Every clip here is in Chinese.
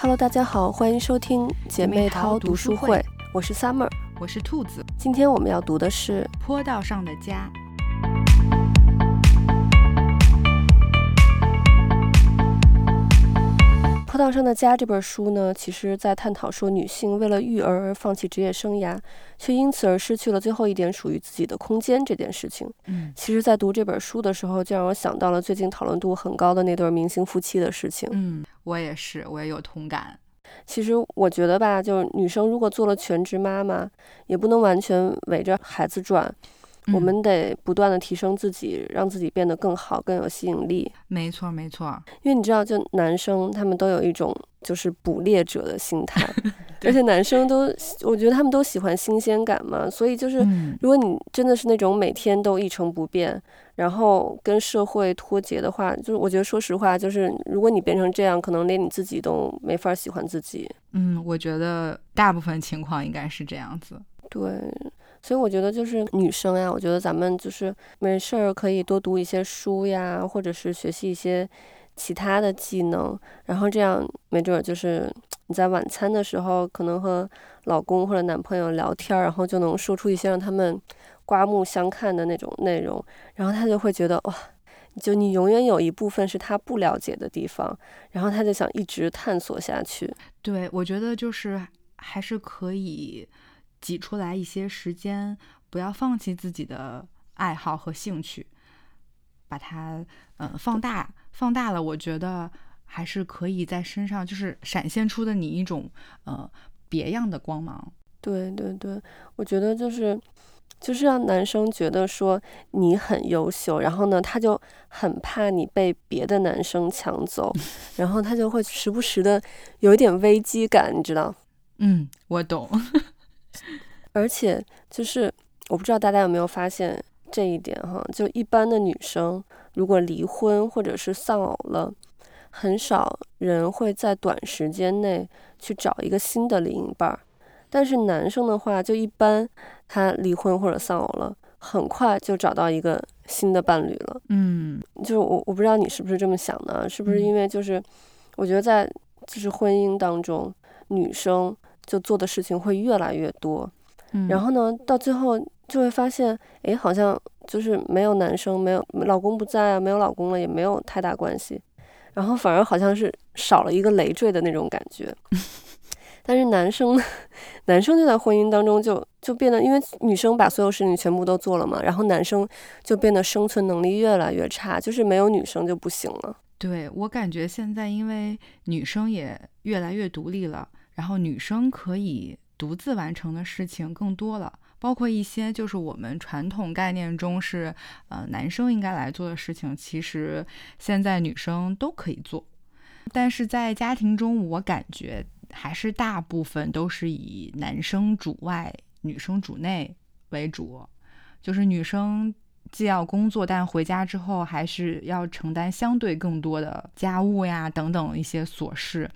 Hello，大家好，欢迎收听姐妹淘读书会，我是 Summer，我是兔子。今天我们要读的是《坡道上的家》。《坡道上的家》这本书呢，其实在探讨说女性为了育儿而放弃职业生涯，却因此而失去了最后一点属于自己的空间这件事情。嗯，其实，在读这本书的时候，就让我想到了最近讨论度很高的那对明星夫妻的事情。嗯，我也是，我也有同感。其实我觉得吧，就是女生如果做了全职妈妈，也不能完全围着孩子转。我们得不断的提升自己，让自己变得更好，更有吸引力。没错，没错。因为你知道，就男生他们都有一种就是捕猎者的心态，而且男生都，我觉得他们都喜欢新鲜感嘛。所以就是，如果你真的是那种每天都一成不变，然后跟社会脱节的话，就是我觉得说实话，就是如果你变成这样，可能连你自己都没法喜欢自己。嗯，我觉得大部分情况应该是这样子。对。所以我觉得就是女生呀，我觉得咱们就是没事儿可以多读一些书呀，或者是学习一些其他的技能，然后这样没准儿就是你在晚餐的时候可能和老公或者男朋友聊天，然后就能说出一些让他们刮目相看的那种内容，然后他就会觉得哇，就你永远有一部分是他不了解的地方，然后他就想一直探索下去。对，我觉得就是还是可以。挤出来一些时间，不要放弃自己的爱好和兴趣，把它嗯、呃、放大，放大了，我觉得还是可以在身上就是闪现出的你一种呃别样的光芒。对对对，我觉得就是就是让男生觉得说你很优秀，然后呢，他就很怕你被别的男生抢走，然后他就会时不时的有一点危机感，你知道？嗯，我懂。而且就是，我不知道大家有没有发现这一点哈，就一般的女生如果离婚或者是丧偶了，很少人会在短时间内去找一个新的另一半儿。但是男生的话，就一般他离婚或者丧偶了，很快就找到一个新的伴侣了。嗯，就是我我不知道你是不是这么想的，是不是因为就是，我觉得在就是婚姻当中，女生。就做的事情会越来越多，嗯，然后呢，到最后就会发现，哎，好像就是没有男生，没有老公不在啊，没有老公了，也没有太大关系，然后反而好像是少了一个累赘的那种感觉。但是男生，男生就在婚姻当中就就变得，因为女生把所有事情全部都做了嘛，然后男生就变得生存能力越来越差，就是没有女生就不行了。对，我感觉现在因为女生也越来越独立了。然后女生可以独自完成的事情更多了，包括一些就是我们传统概念中是呃男生应该来做的事情，其实现在女生都可以做。但是在家庭中，我感觉还是大部分都是以男生主外、女生主内为主，就是女生既要工作，但回家之后还是要承担相对更多的家务呀等等一些琐事。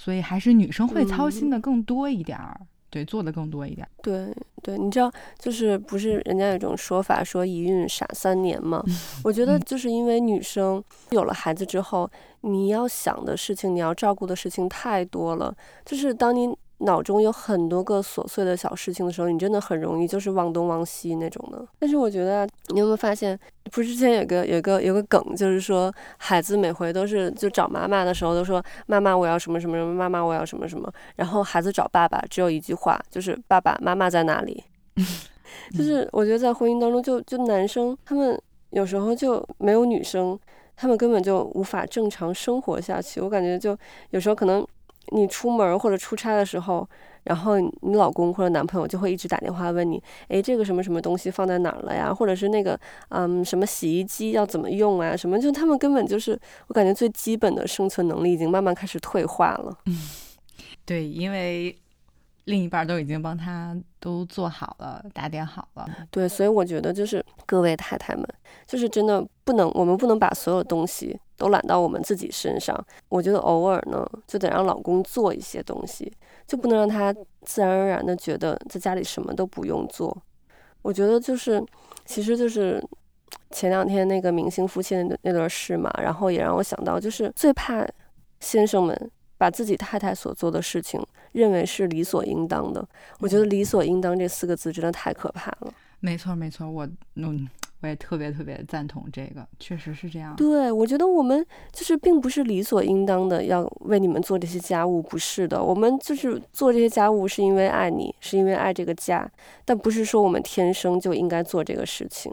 所以还是女生会操心的更多一点儿，嗯、对，做的更多一点。对对，你知道，就是不是人家有一种说法说一孕傻三年吗？我觉得就是因为女生有了孩子之后，你要想的事情，你要照顾的事情太多了，就是当你。脑中有很多个琐碎的小事情的时候，你真的很容易就是忘东忘西那种的。但是我觉得，你有没有发现，不是之前有个有个有个梗，就是说孩子每回都是就找妈妈的时候都说妈妈我要什么什么什么，妈妈我要什么什么，然后孩子找爸爸只有一句话，就是爸爸妈妈在哪里？就是我觉得在婚姻当中就，就就男生他们有时候就没有女生，他们根本就无法正常生活下去。我感觉就有时候可能。你出门或者出差的时候，然后你老公或者男朋友就会一直打电话问你，哎，这个什么什么东西放在哪儿了呀？或者是那个，嗯，什么洗衣机要怎么用啊？什么就他们根本就是，我感觉最基本的生存能力已经慢慢开始退化了。嗯，对，因为。另一半都已经帮他都做好了，打点好了。对，所以我觉得就是各位太太们，就是真的不能，我们不能把所有东西都揽到我们自己身上。我觉得偶尔呢，就得让老公做一些东西，就不能让他自然而然的觉得在家里什么都不用做。我觉得就是，其实就是前两天那个明星夫妻那那段事嘛，然后也让我想到，就是最怕先生们把自己太太所做的事情认为是理所应当的。我觉得“理所应当”这四个字真的太可怕了。没错，没错，我嗯。我也特别特别赞同这个，确实是这样。对，我觉得我们就是并不是理所应当的要为你们做这些家务，不是的。我们就是做这些家务是因为爱你，是因为爱这个家，但不是说我们天生就应该做这个事情。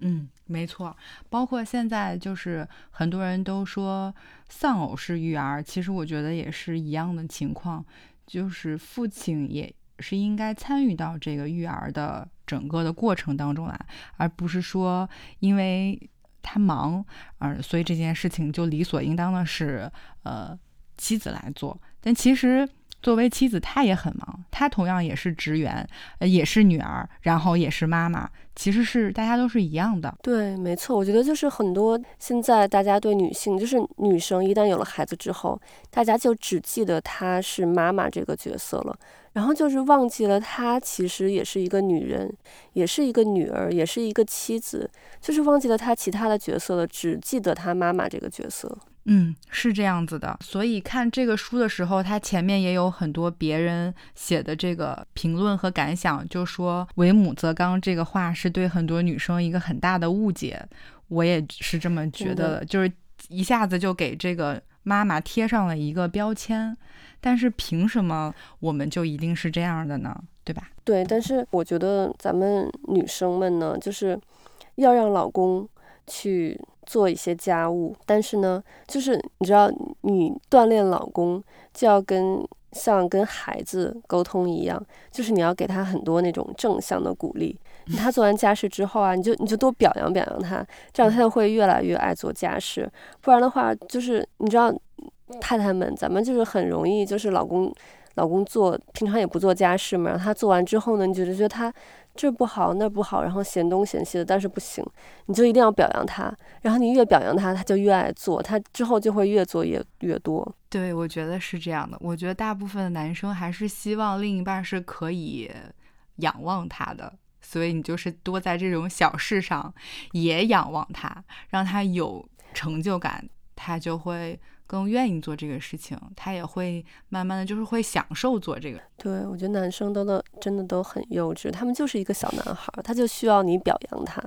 嗯，没错。包括现在就是很多人都说丧偶式育儿，其实我觉得也是一样的情况，就是父亲也。是应该参与到这个育儿的整个的过程当中来，而不是说因为他忙，而所以这件事情就理所应当的是呃妻子来做。但其实作为妻子，她也很忙，她同样也是职员，也是女儿，然后也是妈妈，其实是大家都是一样的。对，没错，我觉得就是很多现在大家对女性，就是女生一旦有了孩子之后，大家就只记得她是妈妈这个角色了。然后就是忘记了，她其实也是一个女人，也是一个女儿，也是一个妻子，就是忘记了她其他的角色了，只记得她妈妈这个角色。嗯，是这样子的。所以看这个书的时候，它前面也有很多别人写的这个评论和感想，就说“为母则刚”这个话是对很多女生一个很大的误解。我也是这么觉得的，嗯、就是一下子就给这个妈妈贴上了一个标签。但是凭什么我们就一定是这样的呢？对吧？对，但是我觉得咱们女生们呢，就是要让老公去做一些家务，但是呢，就是你知道，你锻炼老公就要跟像跟孩子沟通一样，就是你要给他很多那种正向的鼓励。他做完家事之后啊，你就你就多表扬表扬他，这样他就会越来越爱做家事。不然的话，就是你知道。太太们，咱们就是很容易，就是老公，老公做平常也不做家事嘛，然后他做完之后呢，你就觉得他这不好那不好，然后嫌东嫌西的，但是不行，你就一定要表扬他，然后你越表扬他，他就越爱做，他之后就会越做越越多。对，我觉得是这样的。我觉得大部分的男生还是希望另一半是可以仰望他的，所以你就是多在这种小事上也仰望他，让他有成就感，他就会。更愿意做这个事情，他也会慢慢的就是会享受做这个。对，我觉得男生都都真的都很幼稚，他们就是一个小男孩，他就需要你表扬他。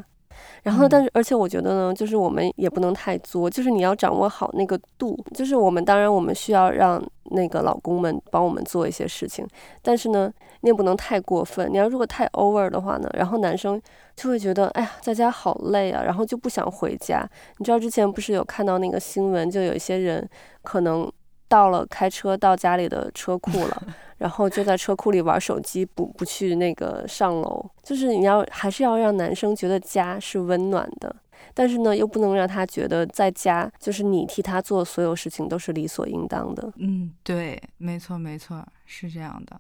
然后，但是，而且我觉得呢，就是我们也不能太作，就是你要掌握好那个度。就是我们当然我们需要让那个老公们帮我们做一些事情，但是呢，你也不能太过分。你要如果太 over 的话呢，然后男生就会觉得，哎呀，在家好累啊，然后就不想回家。你知道之前不是有看到那个新闻，就有一些人可能到了开车到家里的车库了。然后就在车库里玩手机，不不去那个上楼。就是你要还是要让男生觉得家是温暖的，但是呢，又不能让他觉得在家就是你替他做所有事情都是理所应当的。嗯，对，没错没错，是这样的。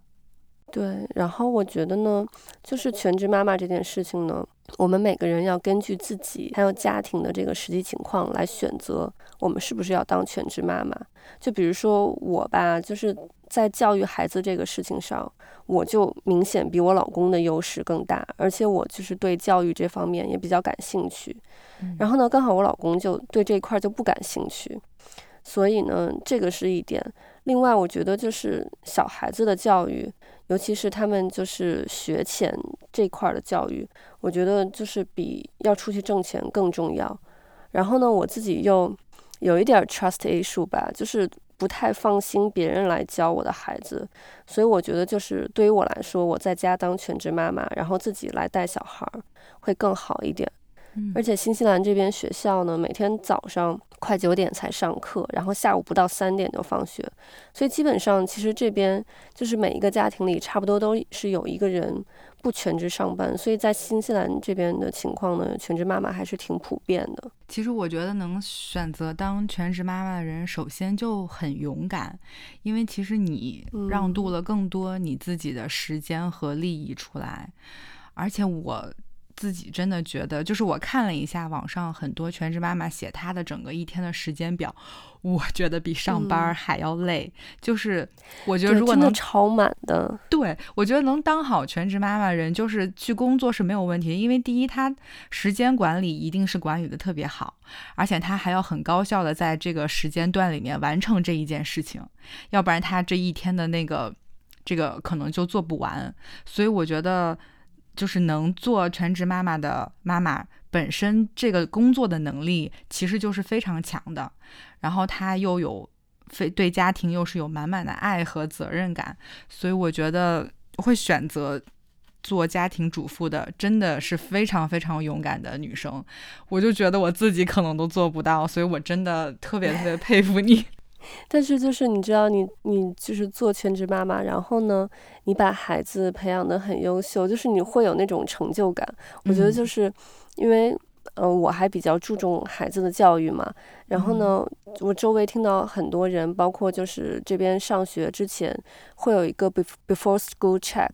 对，然后我觉得呢，就是全职妈妈这件事情呢，我们每个人要根据自己还有家庭的这个实际情况来选择，我们是不是要当全职妈妈。就比如说我吧，就是在教育孩子这个事情上，我就明显比我老公的优势更大，而且我就是对教育这方面也比较感兴趣。然后呢，刚好我老公就对这一块就不感兴趣，所以呢，这个是一点。另外，我觉得就是小孩子的教育。尤其是他们就是学前这块的教育，我觉得就是比要出去挣钱更重要。然后呢，我自己又有一点 trust issue 吧，就是不太放心别人来教我的孩子，所以我觉得就是对于我来说，我在家当全职妈妈，然后自己来带小孩会更好一点。而且新西兰这边学校呢，每天早上快九点才上课，然后下午不到三点就放学，所以基本上其实这边就是每一个家庭里差不多都是有一个人不全职上班，所以在新西兰这边的情况呢，全职妈妈还是挺普遍的。其实我觉得能选择当全职妈妈的人，首先就很勇敢，因为其实你让渡了更多你自己的时间和利益出来，而且我。自己真的觉得，就是我看了一下网上很多全职妈妈写她的整个一天的时间表，我觉得比上班还要累。嗯、就是我觉得如果能超满的，对，我觉得能当好全职妈妈人，就是去工作是没有问题，因为第一，她时间管理一定是管理的特别好，而且她还要很高效的在这个时间段里面完成这一件事情，要不然她这一天的那个这个可能就做不完。所以我觉得。就是能做全职妈妈的妈妈本身，这个工作的能力其实就是非常强的。然后她又有非对家庭又是有满满的爱和责任感，所以我觉得会选择做家庭主妇的真的是非常非常勇敢的女生。我就觉得我自己可能都做不到，所以我真的特别特别佩服你。但是就是你知道你，你你就是做全职妈妈，然后呢，你把孩子培养得很优秀，就是你会有那种成就感。我觉得就是因为，嗯、呃，我还比较注重孩子的教育嘛。然后呢，我周围听到很多人，包括就是这边上学之前会有一个 before school check，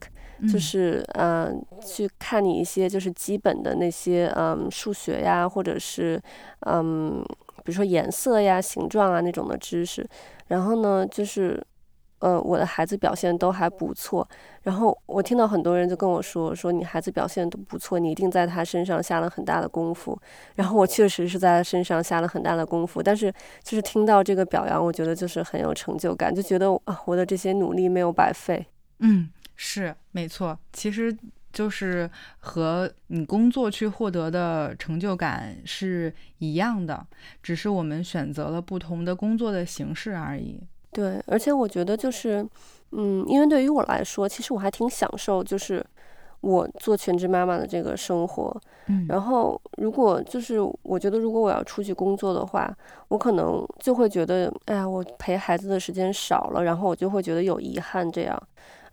就是嗯、呃，去看你一些就是基本的那些嗯数学呀，或者是嗯。比如说颜色呀、形状啊那种的知识，然后呢，就是，呃，我的孩子表现都还不错。然后我听到很多人就跟我说，说你孩子表现都不错，你一定在他身上下了很大的功夫。然后我确实是在他身上下了很大的功夫，但是就是听到这个表扬，我觉得就是很有成就感，就觉得啊，我的这些努力没有白费。嗯，是没错，其实。就是和你工作去获得的成就感是一样的，只是我们选择了不同的工作的形式而已。对，而且我觉得就是，嗯，因为对于我来说，其实我还挺享受，就是我做全职妈妈的这个生活。嗯，然后如果就是我觉得，如果我要出去工作的话，我可能就会觉得，哎呀，我陪孩子的时间少了，然后我就会觉得有遗憾这样。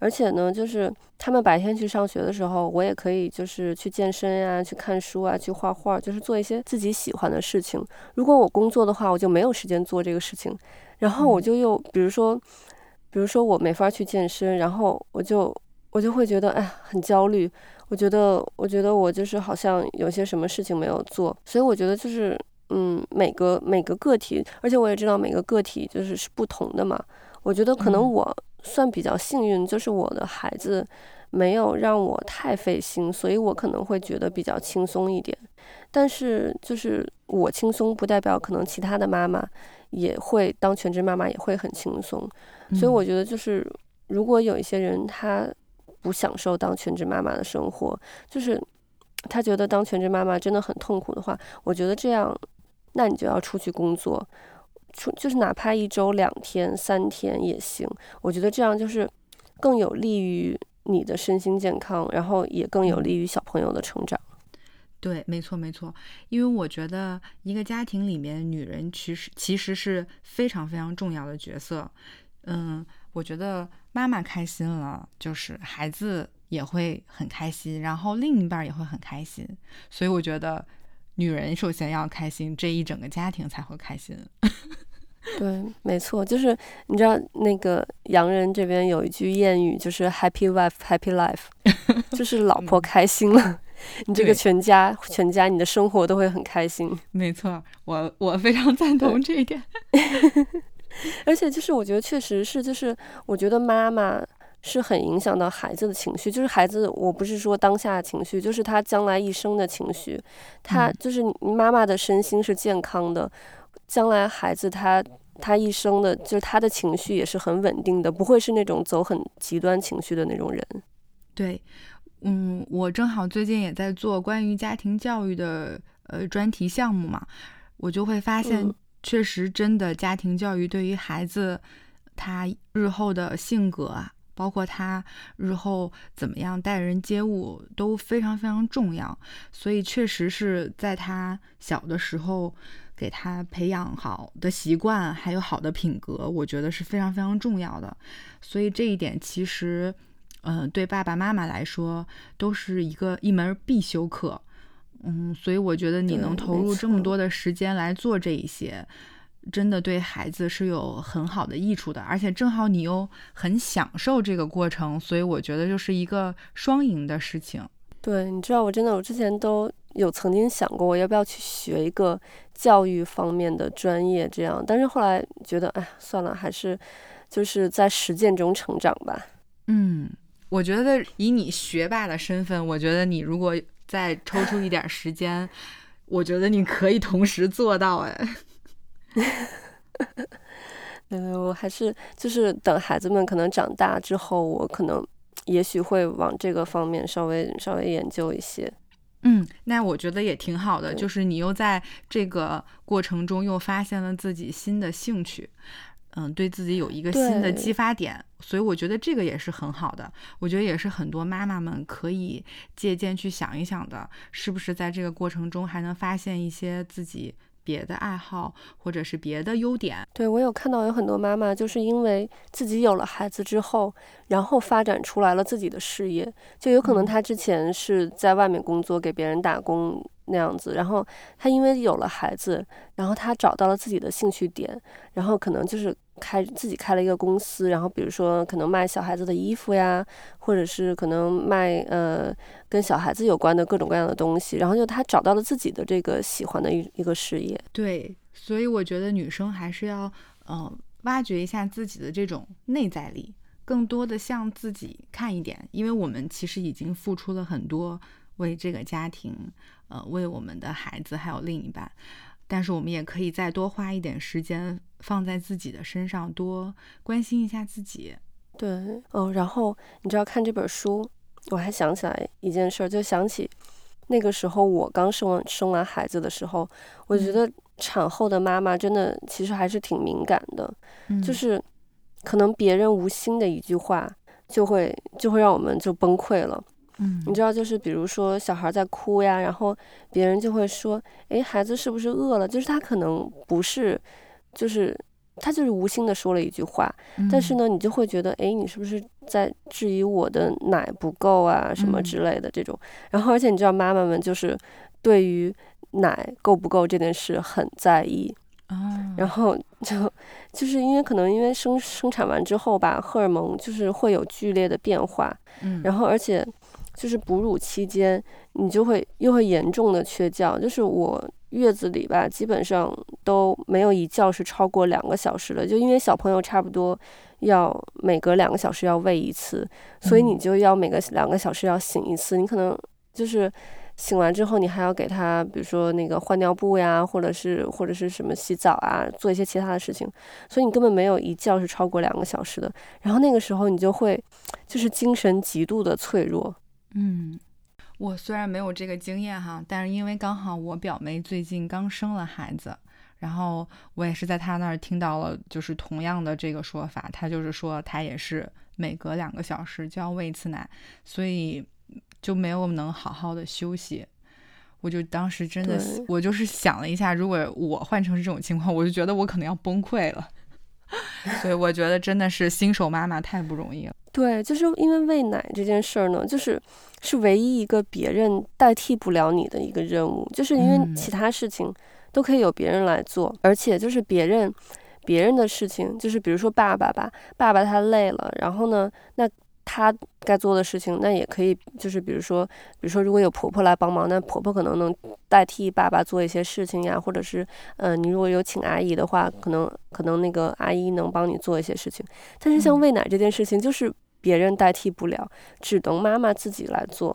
而且呢，就是他们白天去上学的时候，我也可以就是去健身呀、啊，去看书啊，去画画，就是做一些自己喜欢的事情。如果我工作的话，我就没有时间做这个事情，然后我就又比如说，比如说我没法去健身，然后我就我就会觉得哎很焦虑。我觉得我觉得我就是好像有些什么事情没有做，所以我觉得就是嗯，每个每个个体，而且我也知道每个个体就是是不同的嘛。我觉得可能我。算比较幸运，就是我的孩子没有让我太费心，所以我可能会觉得比较轻松一点。但是就是我轻松，不代表可能其他的妈妈也会当全职妈妈也会很轻松。所以我觉得就是如果有一些人他不享受当全职妈妈的生活，就是他觉得当全职妈妈真的很痛苦的话，我觉得这样，那你就要出去工作。出就是哪怕一周两天三天也行，我觉得这样就是更有利于你的身心健康，然后也更有利于小朋友的成长。对，没错没错，因为我觉得一个家庭里面，女人其实其实是非常非常重要的角色。嗯，我觉得妈妈开心了，就是孩子也会很开心，然后另一半也会很开心。所以我觉得。女人首先要开心，这一整个家庭才会开心。对，没错，就是你知道那个洋人这边有一句谚语，就是 “Happy wife, happy life”，就是老婆开心了，嗯、你这个全家全家你的生活都会很开心。没错，我我非常赞同这一点。而且就是我觉得确实是，就是我觉得妈妈。是很影响到孩子的情绪，就是孩子，我不是说当下的情绪，就是他将来一生的情绪。他就是你妈妈的身心是健康的，将来孩子他他一生的，就是他的情绪也是很稳定的，不会是那种走很极端情绪的那种人。对，嗯，我正好最近也在做关于家庭教育的呃专题项目嘛，我就会发现，确实真的家庭教育对于孩子他日后的性格啊。包括他日后怎么样待人接物都非常非常重要，所以确实是在他小的时候给他培养好的习惯，还有好的品格，我觉得是非常非常重要的。所以这一点其实，嗯、呃，对爸爸妈妈来说都是一个一门必修课。嗯，所以我觉得你能投入这么多的时间来做这一些。真的对孩子是有很好的益处的，而且正好你又很享受这个过程，所以我觉得就是一个双赢的事情。对，你知道，我真的，我之前都有曾经想过，我要不要去学一个教育方面的专业，这样。但是后来觉得，哎，算了，还是就是在实践中成长吧。嗯，我觉得以你学霸的身份，我觉得你如果再抽出一点时间，我觉得你可以同时做到。哎，嗯，我还是就是等孩子们可能长大之后，我可能。也许会往这个方面稍微稍微研究一些，嗯，那我觉得也挺好的，就是你又在这个过程中又发现了自己新的兴趣，嗯，对自己有一个新的激发点，所以我觉得这个也是很好的，我觉得也是很多妈妈们可以借鉴去想一想的，是不是在这个过程中还能发现一些自己。别的爱好或者是别的优点，对，我有看到有很多妈妈就是因为自己有了孩子之后，然后发展出来了自己的事业，就有可能她之前是在外面工作给别人打工那样子，然后她因为有了孩子，然后她找到了自己的兴趣点，然后可能就是。开自己开了一个公司，然后比如说可能卖小孩子的衣服呀，或者是可能卖呃跟小孩子有关的各种各样的东西，然后就他找到了自己的这个喜欢的一一个事业。对，所以我觉得女生还是要嗯、呃、挖掘一下自己的这种内在力，更多的向自己看一点，因为我们其实已经付出了很多，为这个家庭，呃，为我们的孩子还有另一半。但是我们也可以再多花一点时间放在自己的身上，多关心一下自己。对，哦，然后你知道看这本书，我还想起来一件事儿，就想起那个时候我刚生完生完孩子的时候，我觉得产后的妈妈真的其实还是挺敏感的，嗯，就是可能别人无心的一句话，就会就会让我们就崩溃了。嗯，你知道，就是比如说小孩在哭呀，然后别人就会说，哎，孩子是不是饿了？就是他可能不是，就是他就是无心的说了一句话，嗯，但是呢，你就会觉得，哎，你是不是在质疑我的奶不够啊，什么之类的这种。然后，而且你知道，妈妈们就是对于奶够不够这件事很在意。然后就就是因为可能因为生生产完之后吧，荷尔蒙就是会有剧烈的变化，嗯，然后而且就是哺乳期间你就会又会严重的缺觉，就是我月子里吧，基本上都没有一觉是超过两个小时的，就因为小朋友差不多要每隔两个小时要喂一次，所以你就要每个两个小时要醒一次，你可能就是。醒完之后，你还要给他，比如说那个换尿布呀，或者是或者是什么洗澡啊，做一些其他的事情，所以你根本没有一觉是超过两个小时的。然后那个时候你就会，就是精神极度的脆弱。嗯，我虽然没有这个经验哈，但是因为刚好我表妹最近刚生了孩子，然后我也是在她那儿听到了，就是同样的这个说法，她就是说她也是每隔两个小时就要喂一次奶，所以。就没有能好好的休息，我就当时真的，我就是想了一下，如果我换成是这种情况，我就觉得我可能要崩溃了。所以我觉得真的是新手妈妈太不容易了。对，就是因为喂奶这件事儿呢，就是是唯一一个别人代替不了你的一个任务，就是因为其他事情都可以有别人来做，嗯、而且就是别人别人的事情，就是比如说爸爸吧，爸爸他累了，然后呢，那。他该做的事情，那也可以，就是比如说，比如说，如果有婆婆来帮忙，那婆婆可能能代替爸爸做一些事情呀，或者是，嗯、呃，你如果有请阿姨的话，可能可能那个阿姨能帮你做一些事情。但是像喂奶这件事情，就是别人代替不了，只能妈妈自己来做。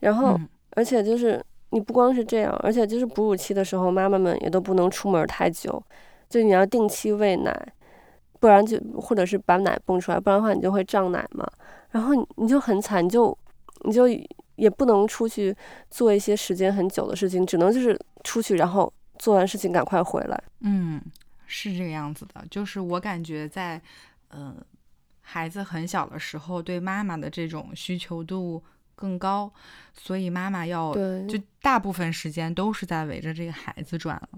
然后，而且就是你不光是这样，而且就是哺乳期的时候，妈妈们也都不能出门太久，就你要定期喂奶。不然就或者是把奶泵出来，不然的话你就会胀奶嘛。然后你你就很惨，你就你就也不能出去做一些时间很久的事情，只能就是出去，然后做完事情赶快回来。嗯，是这个样子的。就是我感觉在嗯、呃、孩子很小的时候，对妈妈的这种需求度更高，所以妈妈要就大部分时间都是在围着这个孩子转了。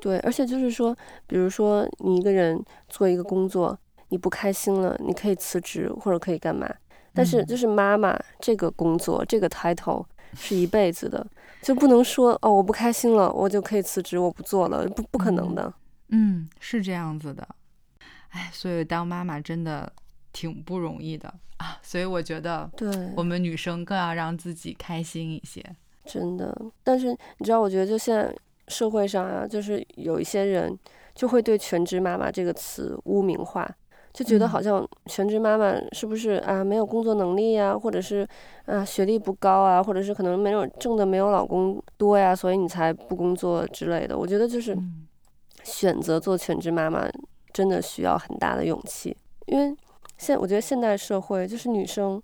对，而且就是说，比如说你一个人做一个工作，你不开心了，你可以辞职或者可以干嘛。但是就是妈妈这个工作，这个 title 是一辈子的，就不能说哦，我不开心了，我就可以辞职，我不做了，不不可能的。嗯，是这样子的。哎，所以当妈妈真的挺不容易的啊。所以我觉得，对我们女生更要让自己开心一些。真的，但是你知道，我觉得就现在社会上啊，就是有一些人就会对“全职妈妈”这个词污名化，就觉得好像全职妈妈是不是啊没有工作能力呀，或者是啊学历不高啊，或者是可能没有挣的没有老公多呀，所以你才不工作之类的。我觉得就是选择做全职妈妈真的需要很大的勇气，因为现我觉得现代社会就是女生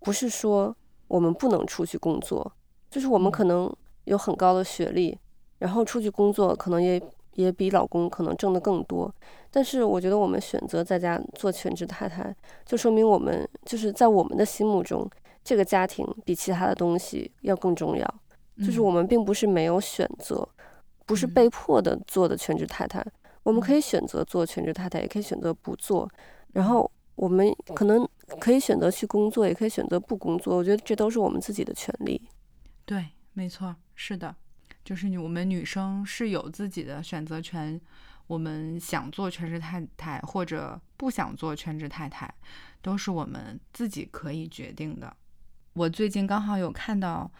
不是说我们不能出去工作。就是我们可能有很高的学历，然后出去工作可能也也比老公可能挣得更多，但是我觉得我们选择在家做全职太太，就说明我们就是在我们的心目中，这个家庭比其他的东西要更重要。就是我们并不是没有选择，不是被迫的做的全职太太，我们可以选择做全职太太，也可以选择不做，然后我们可能可以选择去工作，也可以选择不工作。我觉得这都是我们自己的权利。对，没错，是的，就是我们女生是有自己的选择权。我们想做全职太太，或者不想做全职太太，都是我们自己可以决定的。我最近刚好有看到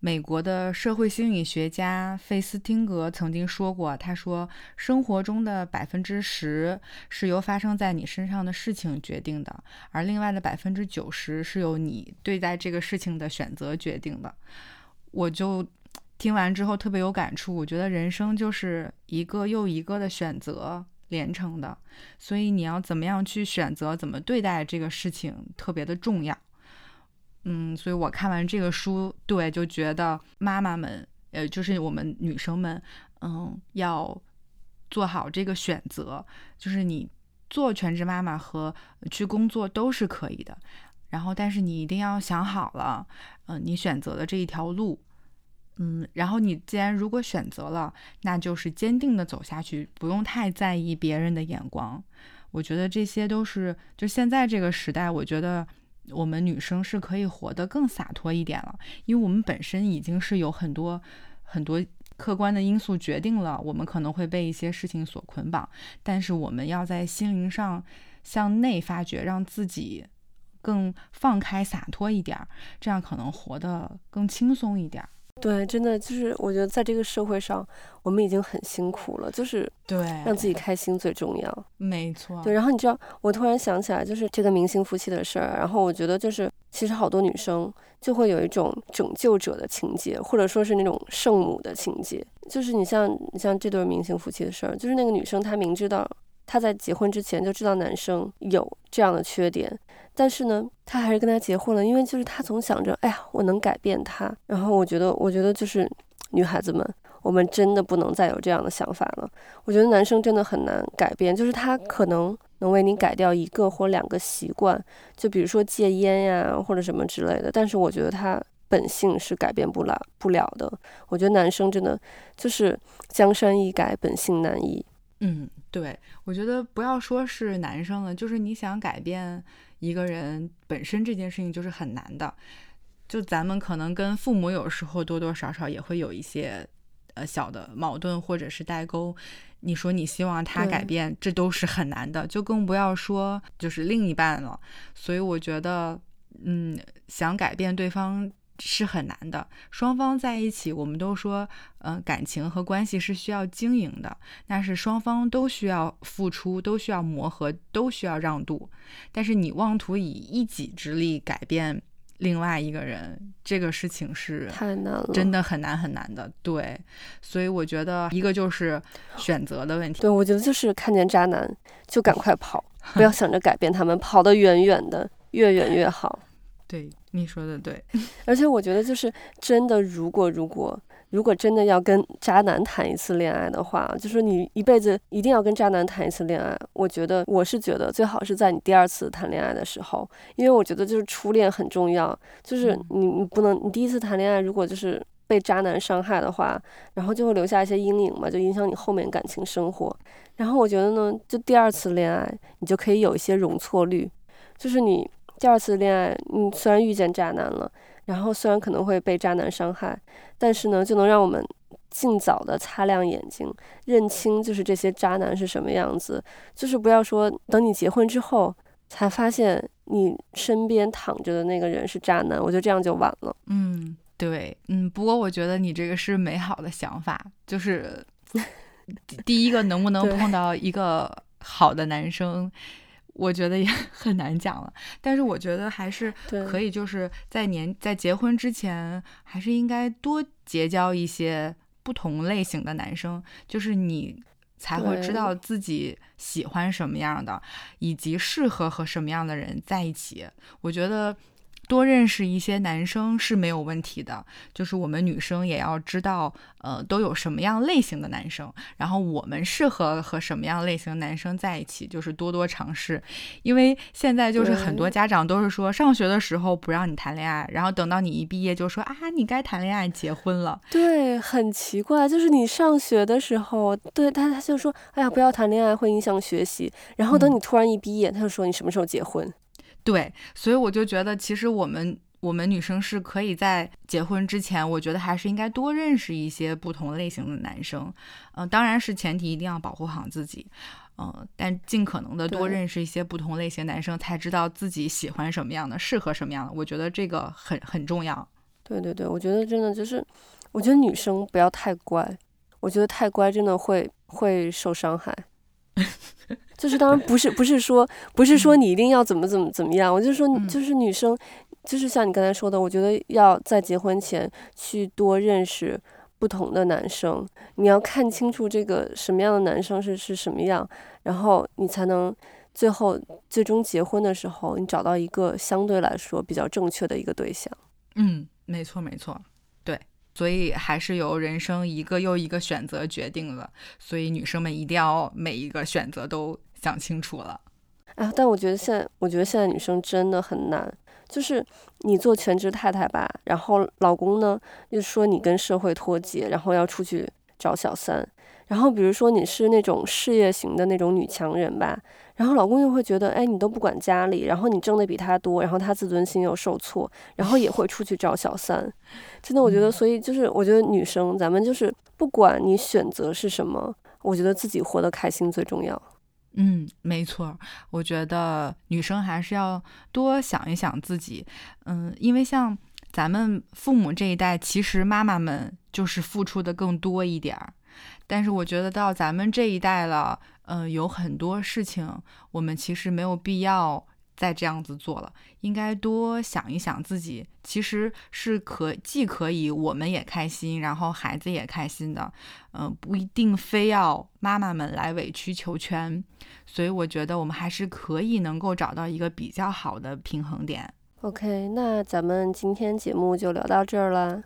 美国的社会心理学家费斯汀格曾经说过，他说：“生活中的百分之十是由发生在你身上的事情决定的，而另外的百分之九十是由你对待这个事情的选择决定的。”我就听完之后特别有感触，我觉得人生就是一个又一个的选择连成的，所以你要怎么样去选择，怎么对待这个事情特别的重要。嗯，所以我看完这个书，对，就觉得妈妈们，呃，就是我们女生们，嗯，要做好这个选择，就是你做全职妈妈和去工作都是可以的。然后，但是你一定要想好了，嗯、你选择的这一条路，嗯，然后你既然如果选择了，那就是坚定的走下去，不用太在意别人的眼光。我觉得这些都是，就现在这个时代，我觉得我们女生是可以活得更洒脱一点了，因为我们本身已经是有很多很多客观的因素决定了，我们可能会被一些事情所捆绑，但是我们要在心灵上向内发掘，让自己。更放开洒脱一点，这样可能活得更轻松一点。对，真的就是我觉得在这个社会上，我们已经很辛苦了，就是对让自己开心最重要。没错。对，然后你知道，我突然想起来，就是这个明星夫妻的事儿。然后我觉得，就是其实好多女生就会有一种拯救者的情节，或者说是那种圣母的情节。就是你像你像这对明星夫妻的事儿，就是那个女生她明知道她在结婚之前就知道男生有这样的缺点。但是呢，他还是跟他结婚了，因为就是他总想着，哎呀，我能改变他。然后我觉得，我觉得就是女孩子们，我们真的不能再有这样的想法了。我觉得男生真的很难改变，就是他可能能为你改掉一个或两个习惯，就比如说戒烟呀或者什么之类的。但是我觉得他本性是改变不了不了的。我觉得男生真的就是江山易改，本性难移。嗯，对，我觉得不要说是男生了，就是你想改变。一个人本身这件事情就是很难的，就咱们可能跟父母有时候多多少少也会有一些呃小的矛盾或者是代沟。你说你希望他改变，这都是很难的，就更不要说就是另一半了。所以我觉得，嗯，想改变对方。是很难的，双方在一起，我们都说，呃，感情和关系是需要经营的，那是双方都需要付出，都需要磨合，都需要让渡。但是你妄图以一己之力改变另外一个人，这个事情是太难了，真的很难很难的。对，所以我觉得一个就是选择的问题。对，我觉得就是看见渣男就赶快跑，不要想着改变他们，跑得远远的，越远越好。对。你说的对，而且我觉得就是真的，如果如果如果真的要跟渣男谈一次恋爱的话，就是你一辈子一定要跟渣男谈一次恋爱。我觉得我是觉得最好是在你第二次谈恋爱的时候，因为我觉得就是初恋很重要，就是你你不能你第一次谈恋爱如果就是被渣男伤害的话，然后就会留下一些阴影嘛，就影响你后面感情生活。然后我觉得呢，就第二次恋爱你就可以有一些容错率，就是你。第二次恋爱，你虽然遇见渣男了，然后虽然可能会被渣男伤害，但是呢，就能让我们尽早的擦亮眼睛，认清就是这些渣男是什么样子。就是不要说等你结婚之后，才发现你身边躺着的那个人是渣男，我觉得这样就完了。嗯，对，嗯，不过我觉得你这个是美好的想法，就是 第一个能不能碰到一个好的男生，我觉得也 很难讲了。但是我觉得还是可以，就是在年在结婚之前，还是应该多结交一些不同类型的男生，就是你。才会知道自己喜欢什么样的，以及适合和什么样的人在一起。我觉得。多认识一些男生是没有问题的，就是我们女生也要知道，呃，都有什么样类型的男生，然后我们适合和什么样类型的男生在一起，就是多多尝试。因为现在就是很多家长都是说，上学的时候不让你谈恋爱，然后等到你一毕业就说啊，你该谈恋爱结婚了。对，很奇怪，就是你上学的时候，对他他就说，哎呀，不要谈恋爱会影响学习，然后等你突然一毕业，嗯，他就说你什么时候结婚？对，所以我就觉得，其实我们我们女生是可以在结婚之前，我觉得还是应该多认识一些不同类型的男生。嗯、呃，当然是前提一定要保护好自己。嗯、呃，但尽可能的多认识一些不同类型男生，才知道自己喜欢什么样的，适合什么样的。我觉得这个很很重要。对对对，我觉得真的就是，我觉得女生不要太乖，我觉得太乖真的会会受伤害。就是当然不是不是说不是说你一定要怎么怎么怎么样，我就说就是女生，就是像你刚才说的，我觉得要在结婚前去多认识不同的男生，你要看清楚这个什么样的男生是是什么样，然后你才能最后最终结婚的时候，你找到一个相对来说比较正确的一个对象。嗯，没错没错，对。所以还是由人生一个又一个选择决定了，所以女生们一定要每一个选择都想清楚了。啊，但我觉得现在，我觉得现在女生真的很难，就是你做全职太太吧，然后老公呢又说你跟社会脱节，然后要出去找小三，然后比如说你是那种事业型的那种女强人吧。然后老公又会觉得，哎，你都不管家里，然后你挣的比他多，然后他自尊心又受挫，然后也会出去找小三。真的，我觉得，所以就是，我觉得女生，咱们就是，不管你选择是什么，我觉得自己活得开心最重要。嗯，没错，我觉得女生还是要多想一想自己。嗯，因为像咱们父母这一代，其实妈妈们就是付出的更多一点儿，但是我觉得到咱们这一代了。嗯、有很多事情我们其实没有必要再这样子做了，应该多想一想自己其实是可既可以我们也开心，然后孩子也开心的，嗯、不一定非要妈妈们来委曲求全，所以我觉得我们还是可以能够找到一个比较好的平衡点。OK，那咱们今天节目就聊到这儿了。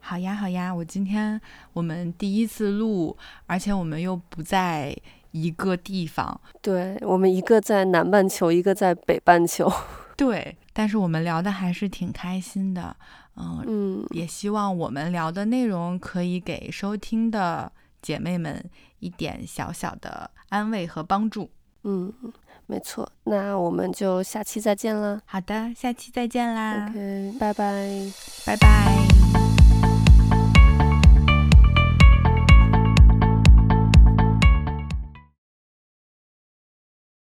好呀，好呀，我今天我们第一次录，而且我们又不在。一个地方，对，我们一个在南半球，一个在北半球，对，但是我们聊的还是挺开心的，嗯嗯，也希望我们聊的内容可以给收听的姐妹们一点小小的安慰和帮助。嗯，没错，那我们就下期再见了。好的，下期再见啦。OK，拜拜，拜拜。